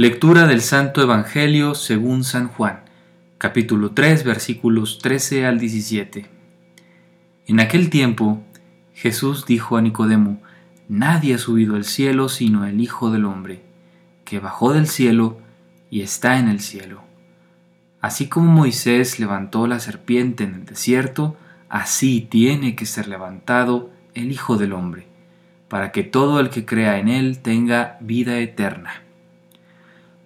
Lectura del Santo Evangelio según San Juan, capítulo 3, versículos 13 al 17. En aquel tiempo, Jesús dijo a Nicodemo, Nadie ha subido al cielo sino el Hijo del Hombre, que bajó del cielo y está en el cielo. Así como Moisés levantó la serpiente en el desierto, así tiene que ser levantado el Hijo del Hombre, para que todo el que crea en él tenga vida eterna.